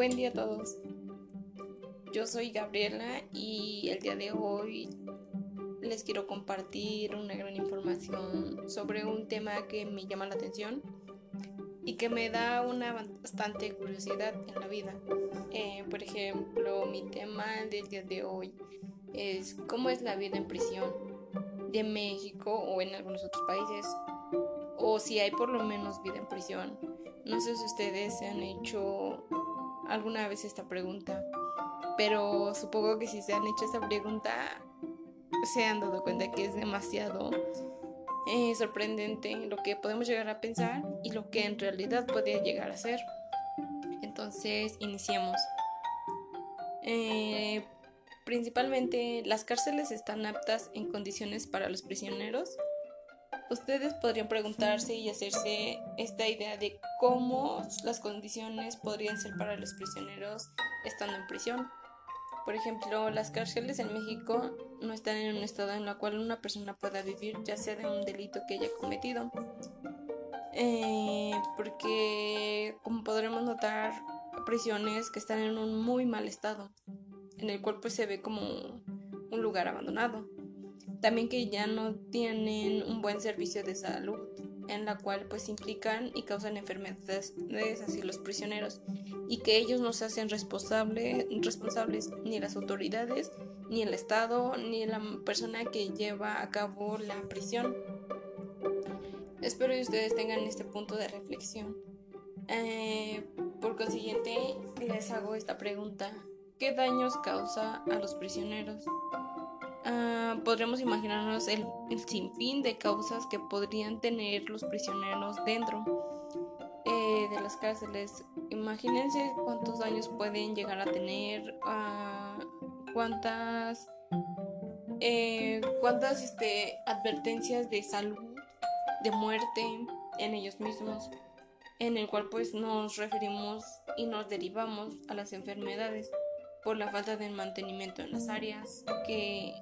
Buen día a todos. Yo soy Gabriela y el día de hoy les quiero compartir una gran información sobre un tema que me llama la atención y que me da una bastante curiosidad en la vida. Eh, por ejemplo, mi tema del día de hoy es cómo es la vida en prisión de México o en algunos otros países o si hay por lo menos vida en prisión. No sé si ustedes se han hecho alguna vez esta pregunta, pero supongo que si se han hecho esta pregunta se han dado cuenta que es demasiado eh, sorprendente lo que podemos llegar a pensar y lo que en realidad puede llegar a ser. Entonces, iniciemos. Eh, principalmente, las cárceles están aptas en condiciones para los prisioneros. Ustedes podrían preguntarse y hacerse esta idea de cómo las condiciones podrían ser para los prisioneros estando en prisión. Por ejemplo, las cárceles en México no están en un estado en el cual una persona pueda vivir, ya sea de un delito que haya cometido. Eh, porque, como podremos notar, prisiones que están en un muy mal estado, en el cual pues, se ve como un lugar abandonado. También que ya no tienen un buen servicio de salud, en la cual pues implican y causan enfermedades así los prisioneros, y que ellos no se hacen responsable, responsables ni las autoridades, ni el Estado, ni la persona que lleva a cabo la prisión. Espero que ustedes tengan este punto de reflexión. Eh, por consiguiente, les hago esta pregunta. ¿Qué daños causa a los prisioneros? Ah, podríamos imaginarnos el, sinfín de causas que podrían tener los prisioneros dentro eh, de las cárceles. Imagínense cuántos daños pueden llegar a tener, ah, cuántas, eh, cuántas este, advertencias de salud, de muerte en ellos mismos, en el cual pues nos referimos y nos derivamos a las enfermedades por la falta de mantenimiento en las áreas que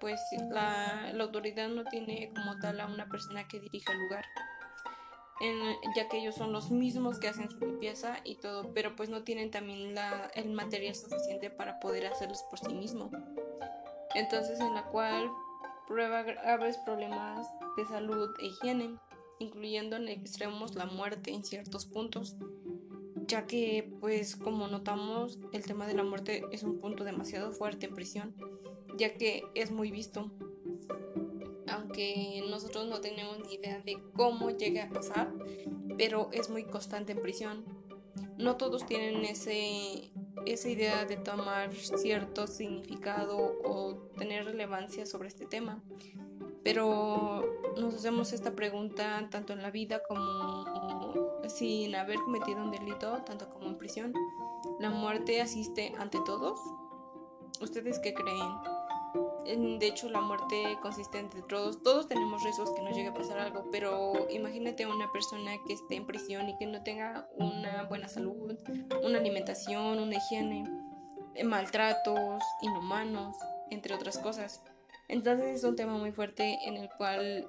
pues la, autoridad no tiene como tal a una persona que dirija el lugar. ya que ellos son los mismos que hacen su limpieza y todo, pero pues no tienen también la, el material suficiente para poder hacerlos por sí mismo. Entonces en la cual prueba graves problemas de salud e higiene, incluyendo en extremos la muerte en ciertos puntos, ya que pues como notamos el tema de la muerte es un punto demasiado fuerte en prisión ya que es muy visto. Aunque nosotros no tenemos ni idea de cómo llega a pasar, pero es muy constante en prisión. No todos tienen ese, esa idea de tomar cierto significado o tener relevancia sobre este tema. Pero nos hacemos esta pregunta tanto en la vida como sin haber cometido un delito, tanto como en prisión. ¿La muerte asiste ante todos? ¿Ustedes qué creen? De hecho, la muerte consiste entre todos. Todos tenemos riesgos que nos llegue a pasar algo, pero imagínate una persona que esté en prisión y que no tenga una buena salud, una alimentación, una higiene, eh, maltratos inhumanos, entre otras cosas. Entonces es un tema muy fuerte en el cual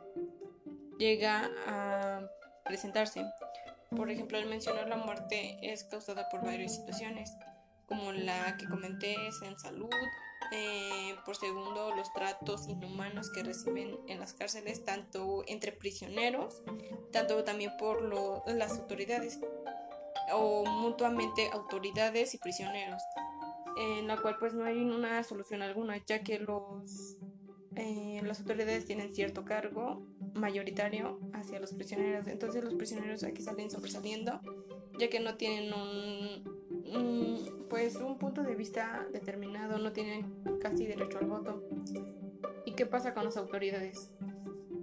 llega a presentarse. Por ejemplo, al mencionar la muerte es causada por varias situaciones, como la que comenté es en salud, eh, por segundo los tratos inhumanos que reciben en las cárceles, tanto entre prisioneros, tanto también por las autoridades, o mutuamente autoridades y prisioneros, en la cual pues no hay una solución alguna, ya que los, eh, las autoridades tienen cierto cargo mayoritario hacia los prisioneros, entonces los prisioneros aquí salen sobresaliendo, ya que no tienen un pues un punto de vista determinado, no tienen casi derecho al voto. ¿Y qué pasa con las autoridades?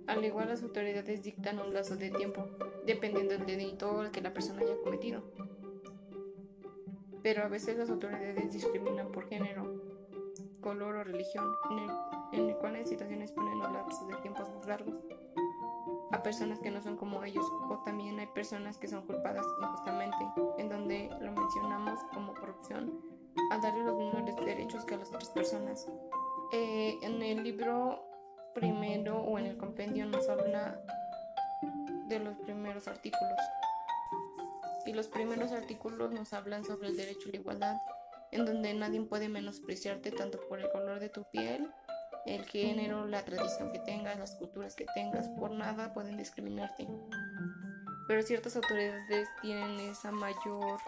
Al igual las autoridades dictan un lazo de tiempo, dependiendo del delito que la persona haya cometido. Pero a veces las autoridades discriminan por género, color o religión, en el, en el cual en situaciones ponen los lapsos de tiempos más largos a personas que no son como ellos o también hay personas que son culpadas injustamente, en donde lo mencionamos como corrupción al darle los mismos derechos que a las otras personas. Eh, en el libro primero o en el compendio nos habla de los primeros artículos. y los primeros artículos nos hablan sobre el derecho a la igualdad, en donde nadie puede menospreciarte tanto por el color de tu piel, el género, la tradición que tengas, las culturas que tengas, por nada pueden discriminarte. Pero ciertas autoridades tienen esa mayor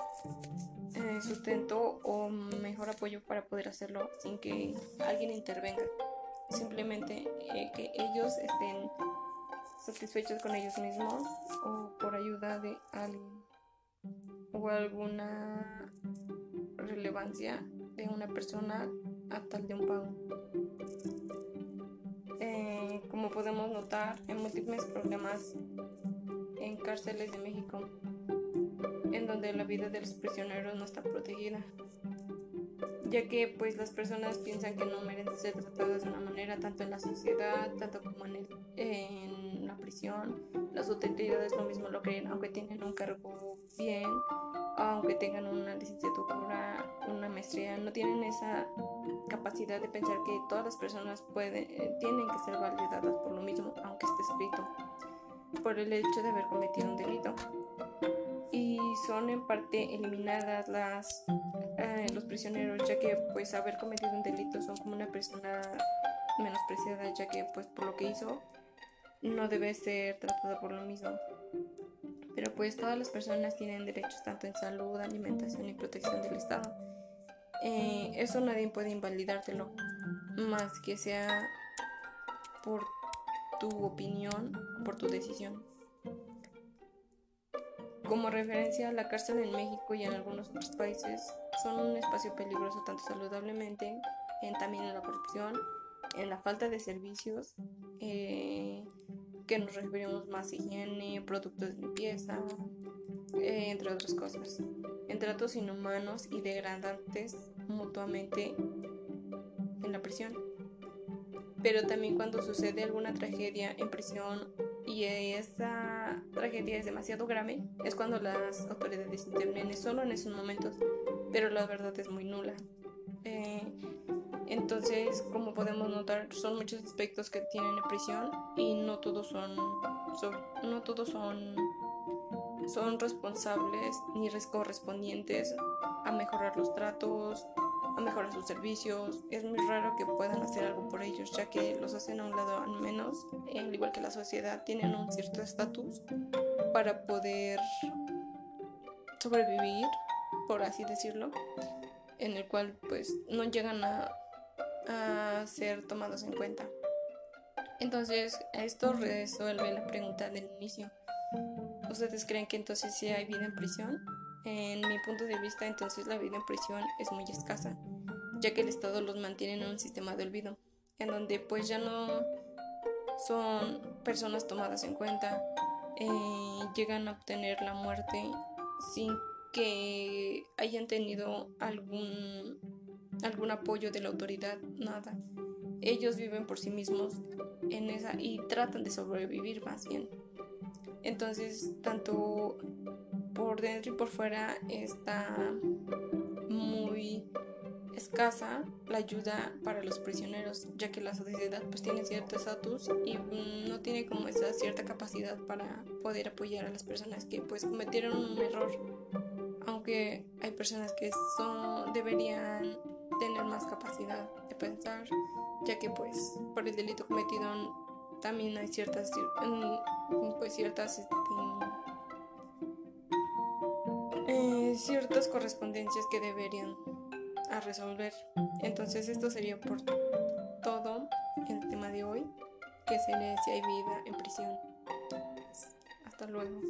eh, sustento o mejor apoyo para poder hacerlo sin que alguien intervenga. Simplemente eh, que ellos estén satisfechos con ellos mismos o por ayuda de alguien o alguna relevancia de una persona a tal de un pago. Eh, como podemos notar, en múltiples problemas en cárceles de México, en donde la vida de los prisioneros no está protegida, ya que pues las personas piensan que no merecen ser tratadas de una manera tanto en la sociedad, tanto como en, en la prisión. Las autoridades lo mismo lo creen, aunque tienen un cargo bien, aunque tengan una licenciatura, una maestría, no tienen esa capacidad de pensar que todas las personas pueden, eh, tienen que ser validadas por lo mismo, aunque esté escrito, por el hecho de haber cometido un delito. Y son en parte eliminadas las, eh, los prisioneros, ya que pues haber cometido un delito son como una persona menospreciada, ya que pues por lo que hizo no debe ser tratada por lo mismo. Pero pues todas las personas tienen derechos tanto en salud, alimentación y protección del Estado. Eh, eso nadie puede invalidártelo, más que sea por tu opinión, por tu decisión. Como referencia, la cárcel en México y en algunos otros países son un espacio peligroso tanto saludablemente, en, también en la corrupción, en la falta de servicios, eh, que nos referimos más higiene, productos de limpieza, eh, entre otras cosas, en tratos inhumanos y degradantes mutuamente en la prisión. Pero también cuando sucede alguna tragedia en prisión y esa tragedia es demasiado grave, es cuando las autoridades intervienen solo en esos momentos, pero la verdad es muy nula. Eh, entonces, como podemos notar, son muchos aspectos que tienen en prisión y no todos son, no todos son, son responsables ni correspondientes a mejorar los tratos, a mejorar sus servicios. Es muy raro que puedan hacer algo por ellos, ya que los hacen a un lado al menos, al igual que la sociedad, tienen un cierto estatus para poder sobrevivir, por así decirlo, en el cual pues no llegan a a ser tomados en cuenta. Entonces, esto resuelve la pregunta del inicio. ¿Ustedes creen que entonces sí hay vida en prisión? En mi punto de vista, entonces la vida en prisión es muy escasa, ya que el Estado los mantiene en un sistema de olvido, en donde pues ya no son personas tomadas en cuenta, eh, llegan a obtener la muerte sin que hayan tenido algún algún apoyo de la autoridad, nada. Ellos viven por sí mismos en esa y tratan de sobrevivir más bien. Entonces, tanto por dentro y por fuera está muy escasa la ayuda para los prisioneros, ya que la sociedad pues tiene cierto estatus y no tiene como esa cierta capacidad para poder apoyar a las personas que pues cometieron un error. Aunque hay personas que son deberían tener más capacidad de pensar, ya que pues por el delito cometido también hay ciertas pues ciertas este, eh, ciertas correspondencias que deberían a resolver. Entonces esto sería por todo el tema de hoy, que sería si hay vida en prisión. Hasta luego.